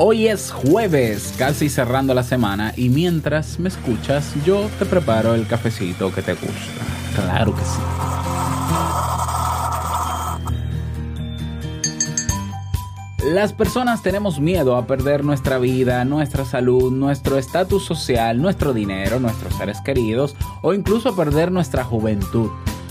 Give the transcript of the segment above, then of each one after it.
Hoy es jueves, casi cerrando la semana, y mientras me escuchas, yo te preparo el cafecito que te gusta. Claro que sí. Las personas tenemos miedo a perder nuestra vida, nuestra salud, nuestro estatus social, nuestro dinero, nuestros seres queridos o incluso a perder nuestra juventud.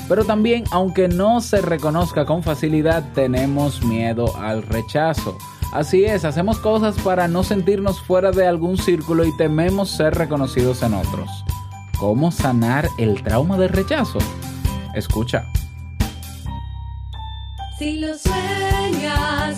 Pero también, aunque no se reconozca con facilidad, tenemos miedo al rechazo. Así es, hacemos cosas para no sentirnos fuera de algún círculo y tememos ser reconocidos en otros. ¿Cómo sanar el trauma del rechazo? Escucha. Si sueñas,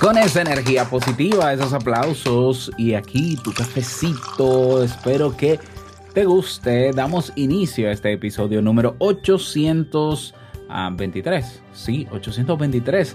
Con esa energía positiva, esos aplausos y aquí tu cafecito, espero que te guste. Damos inicio a este episodio número 823. Sí, 823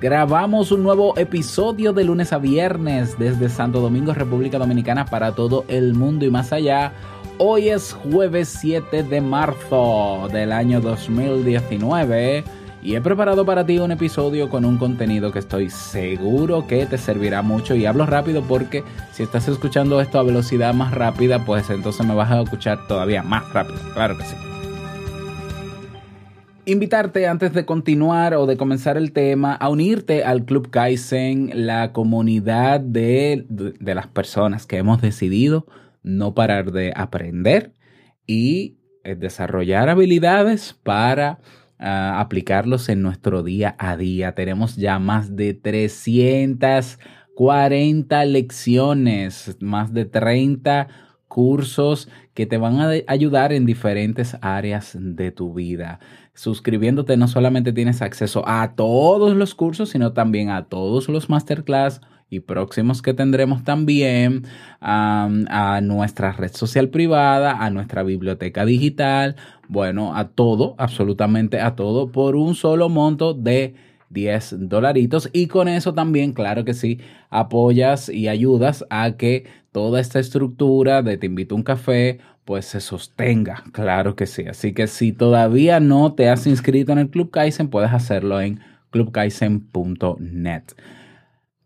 Grabamos un nuevo episodio de lunes a viernes desde Santo Domingo, República Dominicana para todo el mundo y más allá. Hoy es jueves 7 de marzo del año 2019 y he preparado para ti un episodio con un contenido que estoy seguro que te servirá mucho y hablo rápido porque si estás escuchando esto a velocidad más rápida pues entonces me vas a escuchar todavía más rápido, claro que sí. Invitarte antes de continuar o de comenzar el tema a unirte al Club Kaizen, la comunidad de, de, las personas que hemos decidido no parar de aprender y eh, desarrollar habilidades para uh, aplicarlos en nuestro día a día. Tenemos ya más de 340 lecciones, más de 30 cursos que te van a ayudar en diferentes áreas de tu vida. Suscribiéndote no solamente tienes acceso a todos los cursos, sino también a todos los masterclass y próximos que tendremos también a nuestra red social privada, a nuestra biblioteca digital, bueno, a todo, absolutamente a todo, por un solo monto de 10 dolaritos. Y con eso también, claro que sí, apoyas y ayudas a que toda esta estructura de te invito a un café pues se sostenga, claro que sí. Así que si todavía no te has inscrito en el Club Kaizen, puedes hacerlo en clubkaizen.net.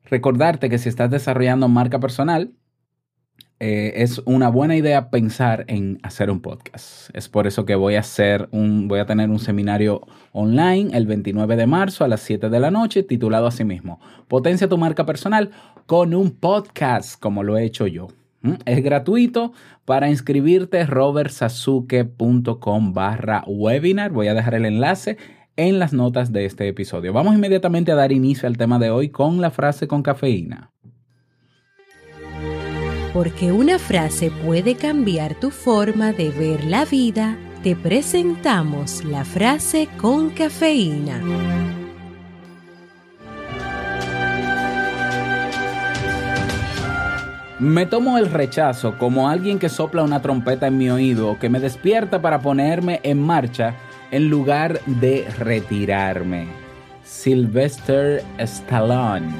Recordarte que si estás desarrollando marca personal, eh, es una buena idea pensar en hacer un podcast. Es por eso que voy a hacer un, voy a tener un seminario online el 29 de marzo a las 7 de la noche, titulado así mismo, Potencia tu marca personal con un podcast, como lo he hecho yo. ¿Mm? Es gratuito. Para inscribirte, robertsasuke.com barra webinar. Voy a dejar el enlace en las notas de este episodio. Vamos inmediatamente a dar inicio al tema de hoy con la frase con cafeína. Porque una frase puede cambiar tu forma de ver la vida, te presentamos la frase con cafeína. Me tomo el rechazo como alguien que sopla una trompeta en mi oído, que me despierta para ponerme en marcha en lugar de retirarme. Sylvester Stallone.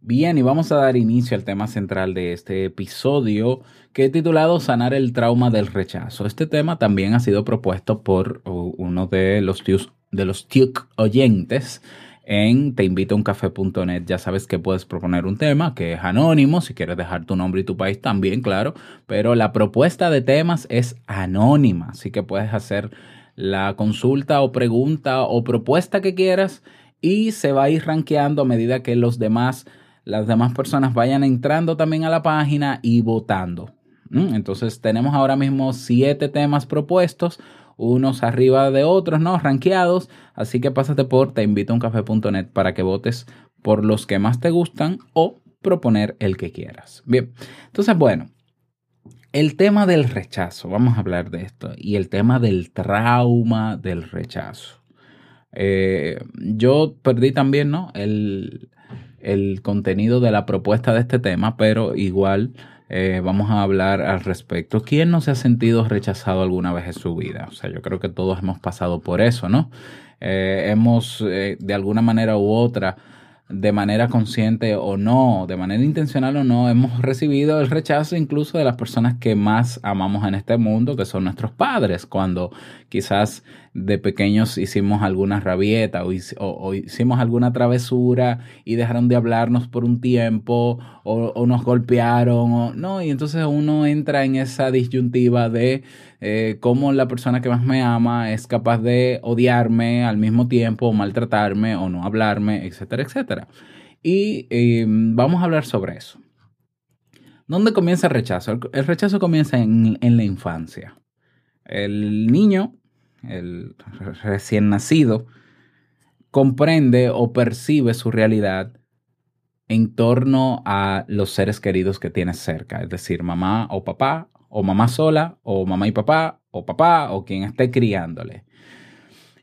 Bien, y vamos a dar inicio al tema central de este episodio que he titulado Sanar el trauma del rechazo. Este tema también ha sido propuesto por uno de los tios, de los TIUC oyentes en teinvitouncafe.net. Ya sabes que puedes proponer un tema que es anónimo, si quieres dejar tu nombre y tu país también, claro, pero la propuesta de temas es anónima, así que puedes hacer la consulta o pregunta o propuesta que quieras y se va a ir rankeando a medida que los demás, las demás personas vayan entrando también a la página y votando. ¿Mm? Entonces tenemos ahora mismo siete temas propuestos, unos arriba de otros, ¿no? Rankeados. Así que pásate por teinvitouncafe.net para que votes por los que más te gustan o proponer el que quieras. Bien, entonces bueno, el tema del rechazo, vamos a hablar de esto, y el tema del trauma del rechazo. Eh, yo perdí también, ¿no? El, el contenido de la propuesta de este tema, pero igual eh, vamos a hablar al respecto. ¿Quién no se ha sentido rechazado alguna vez en su vida? O sea, yo creo que todos hemos pasado por eso, ¿no? Eh, hemos, eh, de alguna manera u otra, de manera consciente o no, de manera intencional o no, hemos recibido el rechazo incluso de las personas que más amamos en este mundo, que son nuestros padres, cuando quizás de pequeños hicimos alguna rabieta o, hic- o- o hicimos alguna travesura y dejaron de hablarnos por un tiempo o, nos golpearon, o, no, y entonces uno entra en esa disyuntiva de eh, cómo la persona que más me ama es capaz de odiarme al mismo tiempo, o maltratarme, o no hablarme, etcétera, etcétera. Y eh, vamos a hablar sobre eso. ¿Dónde comienza el rechazo? El rechazo comienza en, en la infancia. El niño, el re- recién nacido, comprende o percibe su realidad en torno a los seres queridos que tienes cerca, es decir, mamá o papá, o mamá sola, o mamá y papá, o papá, o quien esté criándole.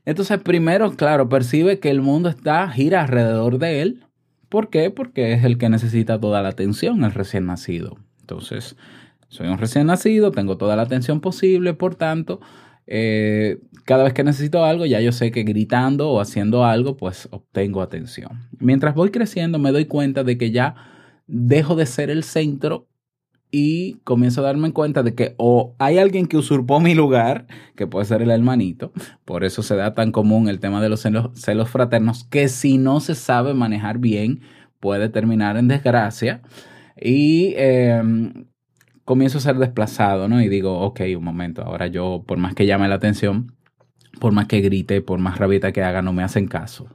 Entonces, primero, claro, percibe que el mundo está, gira alrededor de él. ¿Por qué? Porque es el que necesita toda la atención, el recién nacido. Entonces, soy un recién nacido, tengo toda la atención posible, por tanto, eh, cada vez que necesito algo, ya yo sé que gritando o haciendo algo, pues obtengo atención. Mientras voy creciendo, me doy cuenta de que ya dejo de ser el centro y comienzo a darme cuenta de que o hay alguien que usurpó mi lugar, que puede ser el hermanito, por eso se da tan común el tema de los celos, celos fraternos, que si no se sabe manejar bien, puede terminar en desgracia. Y eh, comienzo a ser desplazado, ¿no? Y digo, ok, un momento, ahora yo, por más que llame la atención, por más que grite, por más rabieta que haga, no me hacen caso.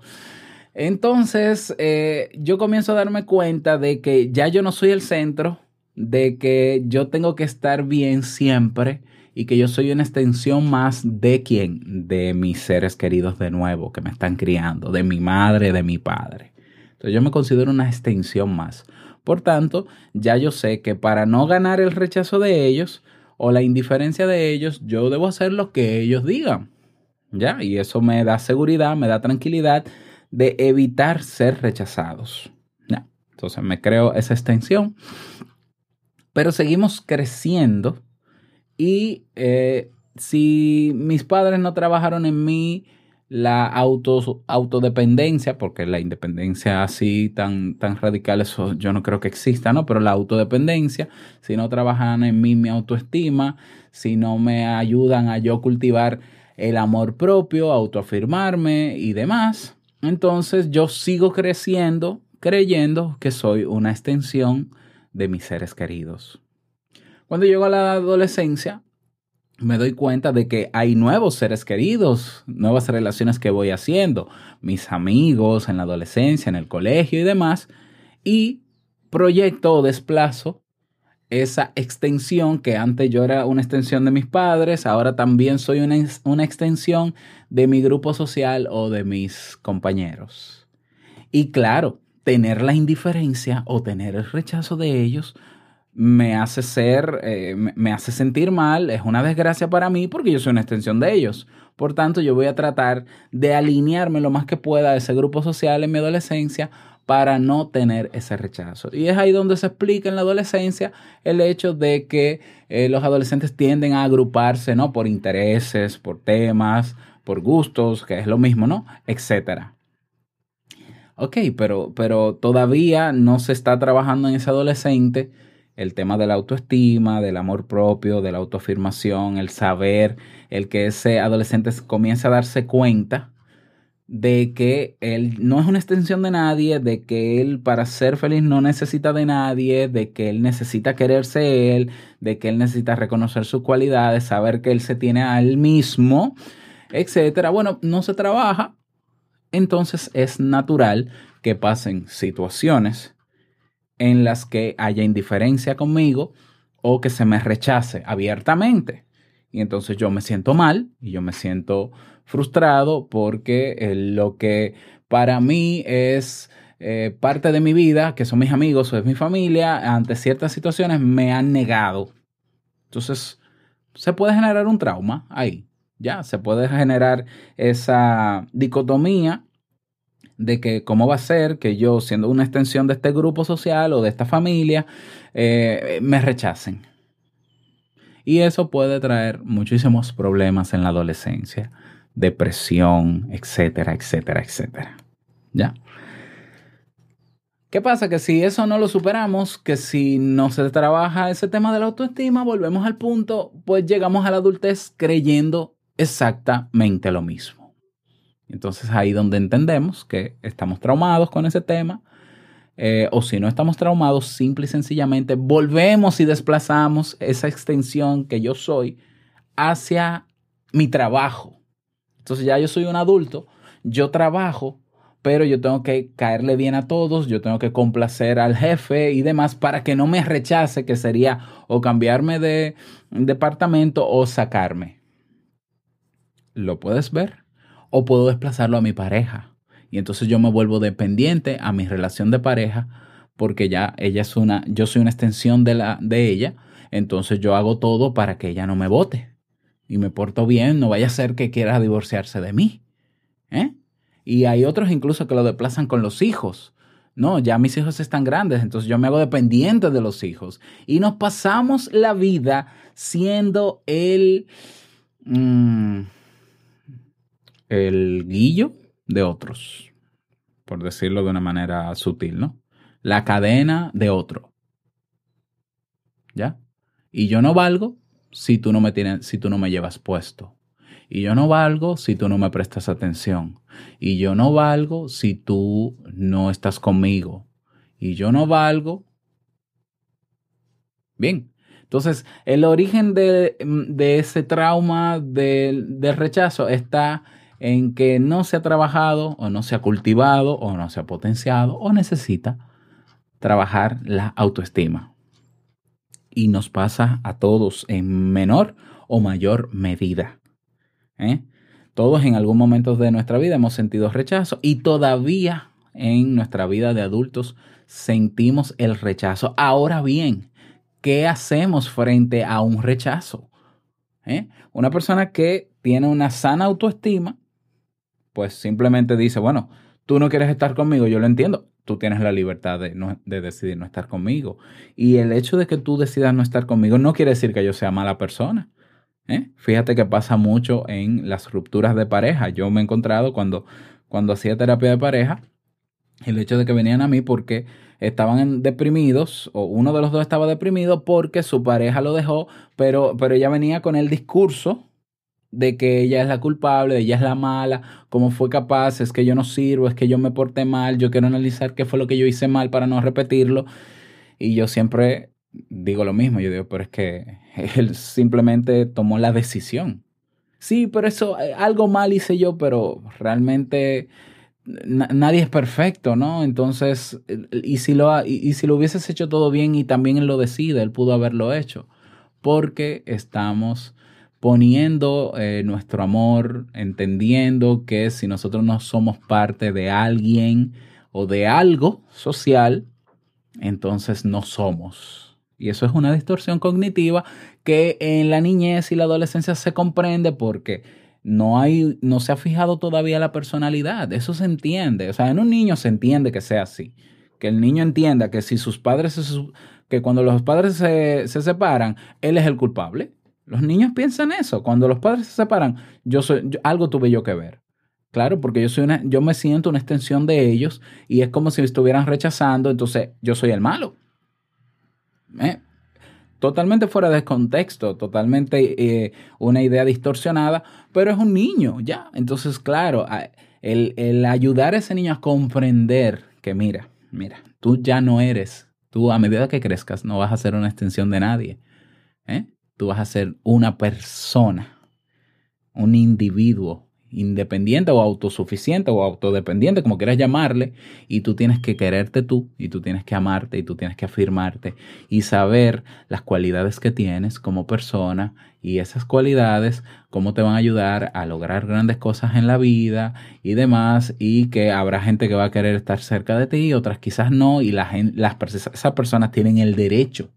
Entonces, eh, yo comienzo a darme cuenta de que ya yo no soy el centro, de que yo tengo que estar bien siempre y que yo soy una extensión más de quién, de mis seres queridos de nuevo que me están criando, de mi madre, de mi padre. Entonces yo me considero una extensión más. Por tanto, ya yo sé que para no ganar el rechazo de ellos o la indiferencia de ellos, yo debo hacer lo que ellos digan. ¿Ya? Y eso me da seguridad, me da tranquilidad de evitar ser rechazados. ¿Ya? Entonces me creo esa extensión. Pero seguimos creciendo y eh, si mis padres no trabajaron en mí la auto, autodependencia, porque la independencia así tan, tan radical, eso yo no creo que exista, ¿no? Pero la autodependencia, si no trabajan en mí mi autoestima, si no me ayudan a yo cultivar el amor propio, autoafirmarme y demás, entonces yo sigo creciendo creyendo que soy una extensión de mis seres queridos. Cuando llego a la adolescencia, me doy cuenta de que hay nuevos seres queridos, nuevas relaciones que voy haciendo, mis amigos en la adolescencia, en el colegio y demás, y proyecto o desplazo esa extensión que antes yo era una extensión de mis padres, ahora también soy una, una extensión de mi grupo social o de mis compañeros. Y claro, tener la indiferencia o tener el rechazo de ellos me hace ser, eh, me, hace sentir mal, es una desgracia para mí porque yo soy una extensión de ellos. Por tanto, yo voy a tratar de alinearme lo más que pueda a ese grupo social en mi adolescencia para no tener ese rechazo. Y es ahí donde se explica en la adolescencia el hecho de que eh, los adolescentes tienden a agruparse, ¿no? Por intereses, por temas, por gustos, que es lo mismo, ¿no? Etcétera. Ok, pero, pero todavía no se está trabajando en ese adolescente el tema de la autoestima, del amor propio, de la autoafirmación, el saber, el que ese adolescente comience a darse cuenta de que él no es una extensión de nadie, de que él para ser feliz no necesita de nadie, de que él necesita quererse él, de que él necesita reconocer sus cualidades, saber que él se tiene a él mismo, etcétera. Bueno, no se trabaja, entonces es natural que pasen situaciones en las que haya indiferencia conmigo o que se me rechace abiertamente. Y entonces yo me siento mal y yo me siento frustrado porque eh, lo que para mí es eh, parte de mi vida, que son mis amigos o es mi familia, ante ciertas situaciones me han negado. Entonces, se puede generar un trauma ahí, ya, se puede generar esa dicotomía de que cómo va a ser que yo, siendo una extensión de este grupo social o de esta familia, eh, me rechacen. Y eso puede traer muchísimos problemas en la adolescencia, depresión, etcétera, etcétera, etcétera. ¿Ya? ¿Qué pasa? Que si eso no lo superamos, que si no se trabaja ese tema de la autoestima, volvemos al punto, pues llegamos a la adultez creyendo exactamente lo mismo. Entonces ahí donde entendemos que estamos traumados con ese tema, eh, o si no estamos traumados, simple y sencillamente volvemos y desplazamos esa extensión que yo soy hacia mi trabajo. Entonces ya yo soy un adulto, yo trabajo, pero yo tengo que caerle bien a todos, yo tengo que complacer al jefe y demás para que no me rechace, que sería o cambiarme de departamento o sacarme. ¿Lo puedes ver? O puedo desplazarlo a mi pareja. Y entonces yo me vuelvo dependiente a mi relación de pareja porque ya ella es una, yo soy una extensión de, la, de ella, entonces yo hago todo para que ella no me vote y me porto bien, no vaya a ser que quiera divorciarse de mí. ¿eh? Y hay otros incluso que lo desplazan con los hijos. No, ya mis hijos están grandes, entonces yo me hago dependiente de los hijos. Y nos pasamos la vida siendo el, mm, el guillo de otros, por decirlo de una manera sutil, ¿no? La cadena de otro. ¿Ya? Y yo no valgo si tú no me tienes, si tú no me llevas puesto. Y yo no valgo si tú no me prestas atención. Y yo no valgo si tú no estás conmigo. Y yo no valgo. Bien. Entonces, el origen de, de ese trauma del, del rechazo está en que no se ha trabajado o no se ha cultivado o no se ha potenciado o necesita trabajar la autoestima. Y nos pasa a todos en menor o mayor medida. ¿eh? Todos en algún momento de nuestra vida hemos sentido rechazo y todavía en nuestra vida de adultos sentimos el rechazo. Ahora bien, ¿qué hacemos frente a un rechazo? ¿Eh? Una persona que tiene una sana autoestima pues simplemente dice, bueno, tú no quieres estar conmigo, yo lo entiendo, tú tienes la libertad de, no, de, decidir no estar conmigo. Y el hecho de que tú decidas no estar conmigo no quiere decir que yo sea mala persona. ¿eh? Fíjate que pasa mucho en las rupturas de pareja. Yo me he encontrado cuando, cuando hacía terapia de pareja, el hecho de que venían a mí porque estaban deprimidos, o uno de los dos estaba deprimido porque su pareja lo dejó, pero, pero ella venía con el discurso de que ella es la culpable, ella es la mala, cómo fue capaz, es que yo no sirvo, es que yo me porté mal, yo quiero analizar qué fue lo que yo hice mal para no repetirlo. Y yo siempre digo lo mismo, yo digo, pero es que él simplemente tomó la decisión. Sí, pero eso, eh, algo mal hice yo, pero realmente nadie es perfecto, ¿no? Entonces, y si, lo, y, y si lo hubieses hecho todo bien y también él lo decide, él pudo haberlo hecho, porque estamos poniendo eh, nuestro amor, entendiendo que si nosotros no somos parte de alguien o de algo social, entonces no somos. Y eso es una distorsión cognitiva que en la niñez y la adolescencia se comprende porque no hay, no se ha fijado todavía la personalidad. Eso se entiende. O sea, en un niño se entiende que sea así. Que el niño entienda que si sus padres, que cuando los padres se, se separan, él es el culpable los niños piensan eso. Cuando los padres se separan, yo soy, algo tuve yo que ver. Claro, porque yo soy una, yo me siento una extensión de ellos y es como si me estuvieran rechazando, entonces yo soy el malo. ¿Eh? Totalmente fuera de contexto, totalmente eh, una idea distorsionada, pero es un niño, ya. Entonces, claro, el, el ayudar a ese niño a comprender que mira, mira, tú ya no eres, tú a medida que crezcas no vas a ser una extensión de nadie. ¿eh? Tú vas a ser una persona, un individuo independiente o autosuficiente o autodependiente, como quieras llamarle, y tú tienes que quererte tú, y tú tienes que amarte, y tú tienes que afirmarte, y saber las cualidades que tienes como persona, y esas cualidades, cómo te van a ayudar a lograr grandes cosas en la vida y demás, y que habrá gente que va a querer estar cerca de ti, otras quizás no, y la las, esas personas tienen el derecho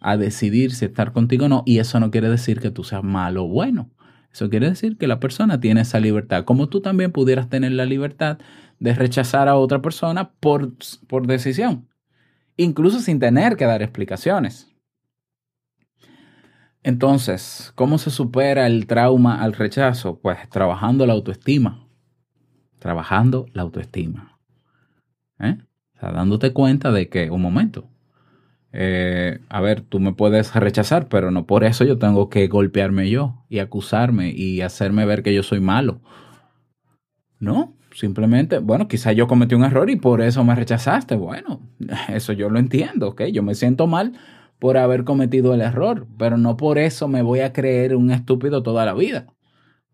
a decidir si estar contigo o no, y eso no quiere decir que tú seas malo o bueno. Eso quiere decir que la persona tiene esa libertad, como tú también pudieras tener la libertad de rechazar a otra persona por, por decisión, incluso sin tener que dar explicaciones. Entonces, ¿cómo se supera el trauma al rechazo? Pues trabajando la autoestima, trabajando la autoestima. ¿Eh? O sea, dándote cuenta de que, un momento, eh, a ver, tú me puedes rechazar, pero no por eso yo tengo que golpearme yo y acusarme y hacerme ver que yo soy malo. No, simplemente, bueno, quizá yo cometí un error y por eso me rechazaste. Bueno, eso yo lo entiendo, ¿ok? Yo me siento mal por haber cometido el error, pero no por eso me voy a creer un estúpido toda la vida.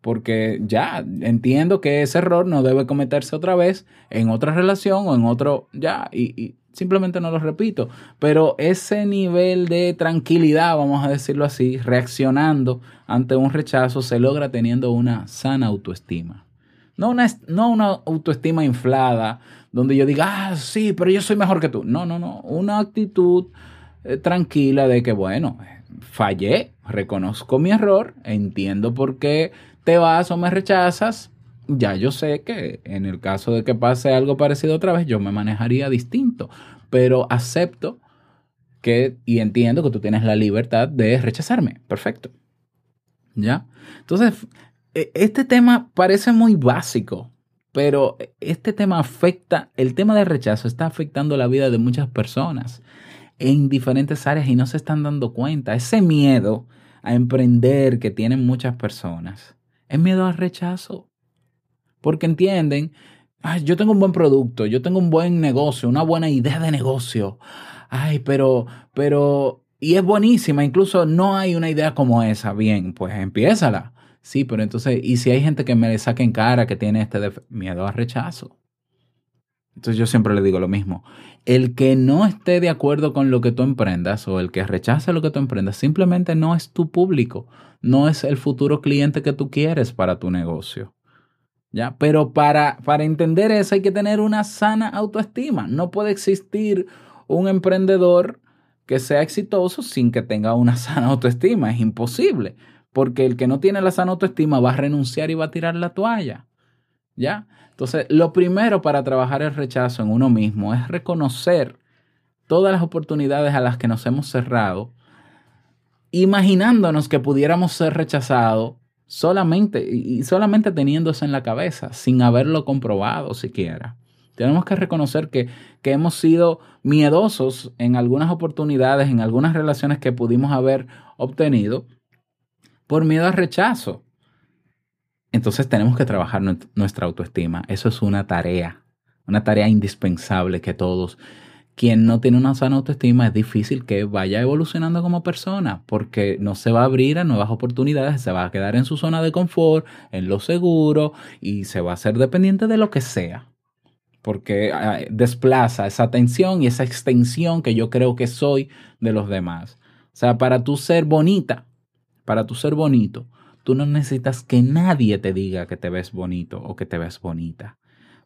Porque ya entiendo que ese error no debe cometerse otra vez en otra relación o en otro, ya, y, y simplemente no lo repito. Pero ese nivel de tranquilidad, vamos a decirlo así, reaccionando ante un rechazo, se logra teniendo una sana autoestima. No una, no una autoestima inflada, donde yo diga, ah, sí, pero yo soy mejor que tú. No, no, no. Una actitud eh, tranquila de que, bueno, fallé, reconozco mi error, entiendo por qué te vas o me rechazas. Ya yo sé que en el caso de que pase algo parecido otra vez, yo me manejaría distinto, pero acepto que y entiendo que tú tienes la libertad de rechazarme. Perfecto. ¿Ya? Entonces, e- este tema parece muy básico, pero este tema afecta, el tema del rechazo está afectando la vida de muchas personas en diferentes áreas y no se están dando cuenta. Ese miedo a emprender que tienen muchas personas es miedo al rechazo. Porque entienden, yo tengo un buen producto, yo tengo un buen negocio, una buena idea de negocio. Ay, pero, pero, y es buenísima, incluso no hay una idea como esa. Bien, pues empiézala. Sí, pero entonces, ¿y si hay gente que me le saque en cara que tiene este miedo al rechazo? Entonces yo siempre le digo lo mismo. El que no esté de acuerdo con lo que tú emprendas o el que rechace lo que tú emprendas simplemente no es tu público, no es el futuro cliente que tú quieres para tu negocio. ¿Ya? Pero para, para entender eso hay que tener una sana autoestima. No puede existir un emprendedor que sea exitoso sin que tenga una sana autoestima. Es imposible. Porque el que no tiene la sana autoestima va a renunciar y va a tirar la toalla. ¿Ya? Entonces, lo primero para trabajar el rechazo en uno mismo es reconocer todas las oportunidades a las que nos hemos cerrado, imaginándonos que pudiéramos ser rechazados solamente y solamente teniendo eso en la cabeza, sin haberlo comprobado siquiera. Tenemos que reconocer que, que hemos sido miedosos en algunas oportunidades, en algunas relaciones que pudimos haber obtenido por miedo al rechazo. Entonces tenemos que trabajar nuestra autoestima. Eso es una tarea, una tarea indispensable que todos, quien no tiene una sana autoestima, es difícil que vaya evolucionando como persona, porque no se va a abrir a nuevas oportunidades, se va a quedar en su zona de confort, en lo seguro, y se va a ser dependiente de lo que sea. Porque ah, desplaza esa atención y esa extensión que yo creo que soy de los demás. O sea, para tú ser bonita, para tú ser bonito, tú no necesitas que nadie te diga que te ves bonito o que te ves bonita.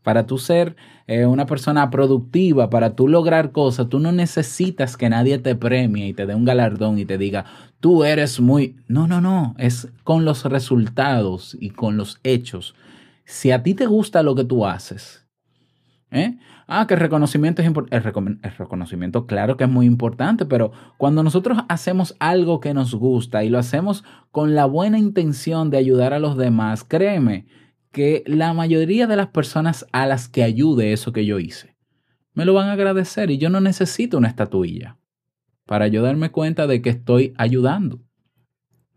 Para tú ser eh, una persona productiva, para tú lograr cosas, tú no necesitas que nadie te premie y te dé un galardón y te diga, tú eres muy... No, no, no, es con los resultados y con los hechos. Si a ti te gusta lo que tú haces, ¿eh? Ah, que el reconocimiento es importante. El, el reconocimiento, claro que es muy importante, pero cuando nosotros hacemos algo que nos gusta y lo hacemos con la buena intención de ayudar a los demás, créeme que la mayoría de las personas a las que ayude eso que yo hice, me lo van a agradecer y yo no necesito una estatuilla para yo darme cuenta de que estoy ayudando.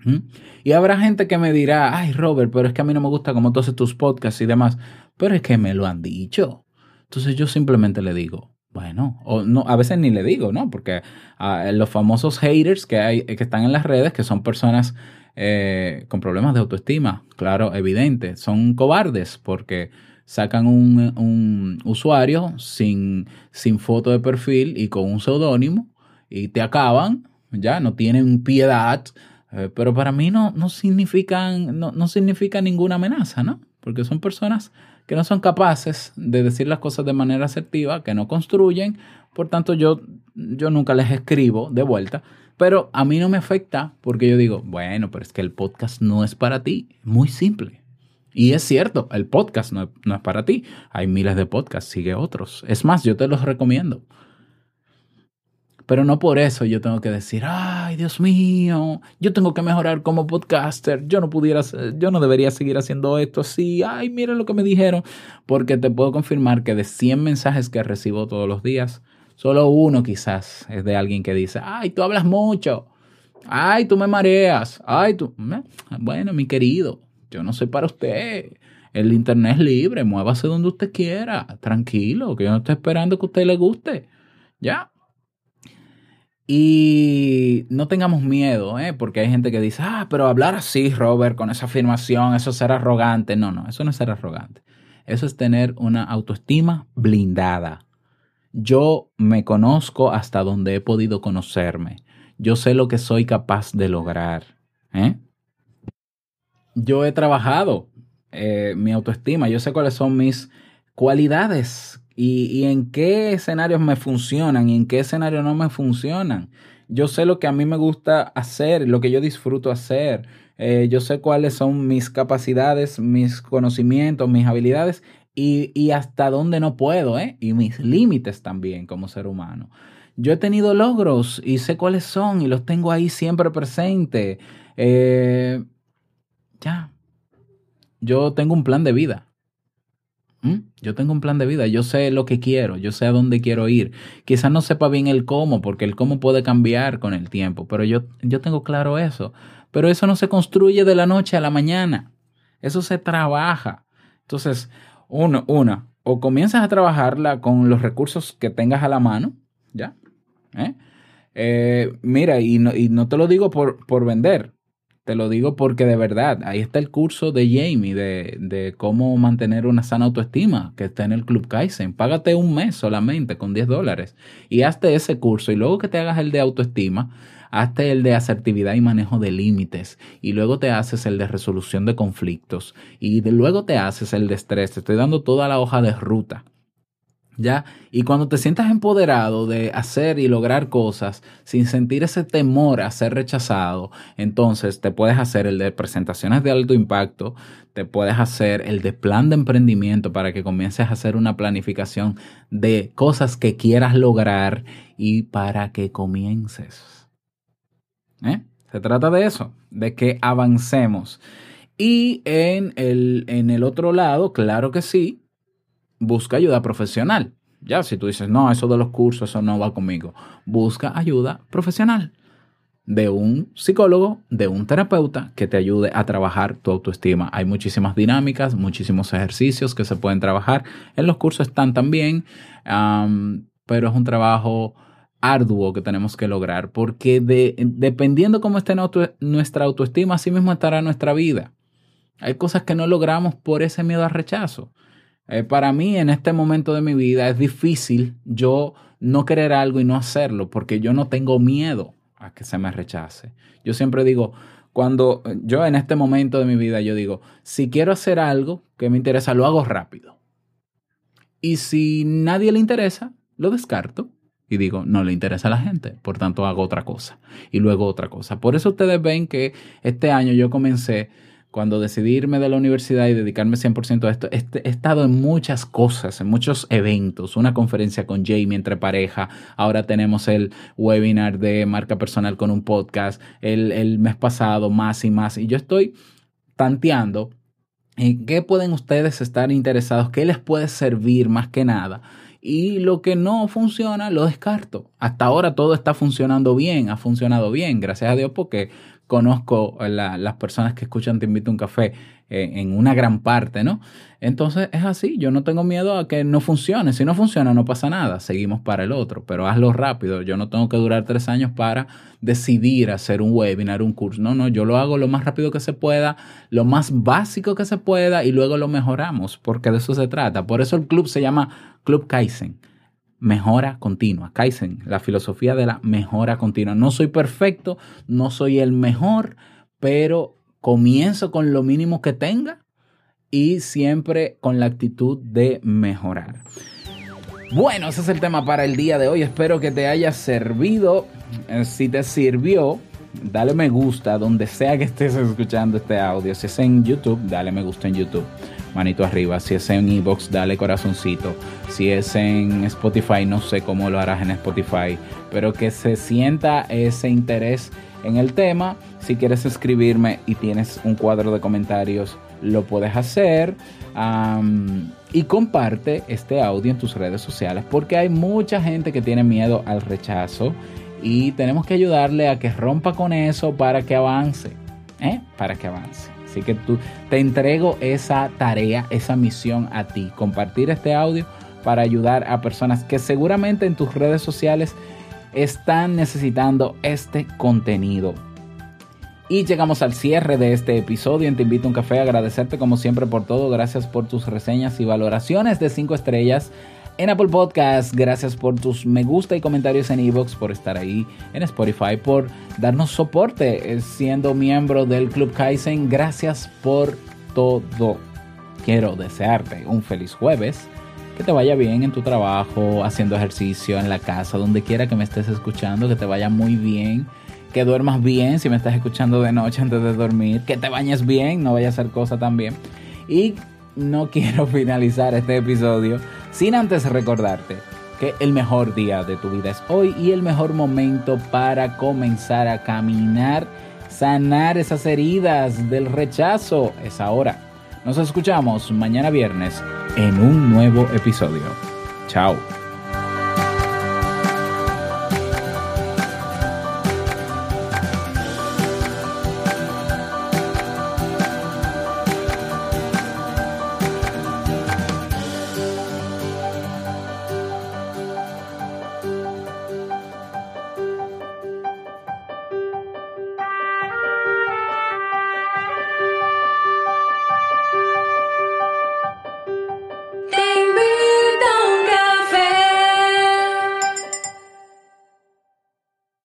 ¿Mm? Y habrá gente que me dirá, ay Robert, pero es que a mí no me gusta como tú haces tus podcasts y demás, pero es que me lo han dicho. Entonces yo simplemente le digo, bueno, o no, a veces ni le digo, ¿no? Porque ah, los famosos haters que hay, que están en las redes, que son personas eh, con problemas de autoestima, claro, evidente, son cobardes porque sacan un, usuario sin, sin foto de perfil y con un seudónimo y te acaban, ya, no tienen piedad, eh, pero para mí no, no, significan, no, no significa ninguna amenaza, ¿no? Porque son personas que no son capaces de decir las cosas de manera asertiva, que no construyen, por tanto yo, yo nunca les escribo de vuelta, pero a mí no me afecta porque yo digo, bueno, pero es que el podcast no es para ti, muy simple. Y es cierto, el podcast no, no es para ti, hay miles de podcasts, sigue otros. Es más, yo te los recomiendo. Pero no por eso yo tengo que decir, ay, Dios mío, yo tengo que mejorar como podcaster, yo no pudiera, yo no debería seguir haciendo esto así, ay, mira lo que me dijeron, porque te puedo confirmar que de 100 mensajes que recibo todos los días, solo uno quizás es de alguien que dice, ay, tú hablas mucho, ay, tú me mareas, ay, tú, bueno, mi querido, yo no soy para usted. El internet es libre, muévase donde usted quiera, tranquilo, que yo no estoy esperando que a usted le guste. Ya, y no tengamos miedo, ¿eh? porque hay gente que dice, ah, pero hablar así, Robert, con esa afirmación, eso es ser arrogante. No, no, eso no es ser arrogante. Eso es tener una autoestima blindada. Yo me conozco hasta donde he podido conocerme. Yo sé lo que soy capaz de lograr. ¿eh? Yo he trabajado eh, mi autoestima, yo sé cuáles son mis cualidades y, y, en qué escenarios me funcionan y en qué escenarios no me funcionan. Yo sé lo que a mí me gusta hacer, lo que yo disfruto hacer. Eh, yo sé cuáles son mis capacidades, mis conocimientos, mis habilidades y, y hasta dónde no puedo, ¿eh? Y mis límites también como ser humano. Yo he tenido logros y sé cuáles son y los tengo ahí siempre presente. Eh, ya. Yo tengo un plan de vida. ¿Mm? Yo tengo un plan de vida, yo sé lo que quiero, yo sé a dónde quiero ir. Quizás no sepa bien el cómo, porque el cómo puede cambiar con el tiempo, pero yo, yo tengo claro eso. Pero eso no se construye de la noche a la mañana, eso se trabaja. Entonces, uno, una, o comienzas a trabajarla con los recursos que tengas a la mano, ¿ya? ¿Eh? Eh, mira, y no, y no, te lo digo por, por vender, te lo digo porque de verdad, ahí está el curso de Jamie de, de, cómo mantener una sana autoestima que está en el Club Kaizen. Págate un mes solamente con 10 dólares y hazte ese curso y luego que te hagas el de autoestima, hazte el de asertividad y manejo de límites y luego te haces el de resolución de conflictos y de, luego te haces el de estrés. Te estoy dando toda la hoja de ruta. ¿Ya? Y cuando te sientas empoderado de hacer y lograr cosas sin sentir ese temor a ser rechazado, entonces te puedes hacer el de presentaciones de alto impacto, te puedes hacer el de plan de emprendimiento para que comiences a hacer una planificación de cosas que quieras lograr y para que comiences. ¿Eh? Se trata de eso, de que avancemos. Y en el, en el otro lado, claro que sí, busca ayuda profesional. Ya, si tú dices, no, eso de los cursos, eso no va conmigo, busca ayuda profesional de un psicólogo, de un terapeuta que te ayude a trabajar tu autoestima. Hay muchísimas dinámicas, muchísimos ejercicios que se pueden trabajar. En los cursos están también, pero es un trabajo arduo que tenemos que lograr porque de, dependiendo cómo esté nuestra autoestima, así mismo estará nuestra vida. Hay cosas que no logramos por ese miedo al rechazo. Eh, para mí en este momento de mi vida es difícil yo no querer algo y no hacerlo porque yo no tengo miedo a que se me rechace. Yo siempre digo, cuando yo en este momento de mi vida, yo digo, si quiero hacer algo que me interesa, lo hago rápido. Y si nadie le interesa, lo descarto y digo, no le interesa a la gente, por tanto hago otra cosa y luego otra cosa. Por eso ustedes ven que este año yo comencé cuando decidí irme de la universidad y dedicarme 100% a esto, he estado en muchas cosas, en muchos eventos, una conferencia con Jamie entre pareja, ahora tenemos el webinar de marca personal con un podcast, el, el mes pasado más y más, y yo estoy tanteando ¿En qué pueden ustedes estar interesados? ¿Qué les puede servir más que nada? Y lo que no funciona, lo descarto. Hasta ahora todo está funcionando bien, ha funcionado bien, gracias a Dios, porque conozco las personas que escuchan Te invito a un café eh, en una gran parte, ¿no? Entonces es así, yo no tengo miedo a que no funcione. Si no funciona, no pasa nada, seguimos para el otro, pero hazlo rápido. Yo no tengo que durar tres años para decidir hacer un webinar, un curso. No, no, yo lo hago lo más rápido que se pueda, lo más básico que se pueda y luego lo mejoramos, porque de eso se trata. Por eso el club se llama Club Kaizen mejora continua. Kaizen, la filosofía de la mejora continua. No soy perfecto, no soy el mejor, pero comienzo con lo mínimo que tenga y siempre con la actitud de mejorar. Bueno, ese es el tema para el día de hoy. Espero que te haya servido. Eh, Si te sirvió, dale me gusta donde sea que estés escuchando este audio. Si es en YouTube, dale me gusta en YouTube. Manito arriba. Si es en Evox, dale corazoncito. Si es en Spotify, no sé cómo lo harás en Spotify. Pero que se sienta ese interés en el tema. Si quieres escribirme y tienes un cuadro de comentarios, lo puedes hacer. Y comparte este audio en tus redes sociales porque hay mucha gente que tiene miedo al rechazo y tenemos que ayudarle a que rompa con eso para que avance. ¿eh? Para que avance. Así que tú te entrego esa tarea, esa misión a ti, compartir este audio para ayudar a personas que seguramente en tus redes sociales están necesitando este contenido. Y llegamos al cierre de este episodio. En Te invito a un café. Agradecerte como siempre por todo. Gracias por tus reseñas y valoraciones de 5 estrellas en Apple Podcast. Gracias por tus me gusta y comentarios en Evox, por estar ahí en Spotify, por darnos soporte eh, siendo miembro del Club Kaizen. Gracias por todo. Quiero desearte un feliz jueves. Que te vaya bien en tu trabajo, haciendo ejercicio, en la casa, donde quiera que me estés escuchando, que te vaya muy bien que duermas bien si me estás escuchando de noche antes de dormir, que te bañes bien, no vaya a hacer cosa también. Y no quiero finalizar este episodio sin antes recordarte que el mejor día de tu vida es hoy y el mejor momento para comenzar a caminar, sanar esas heridas del rechazo es ahora. Nos escuchamos mañana viernes en un nuevo episodio. Chao.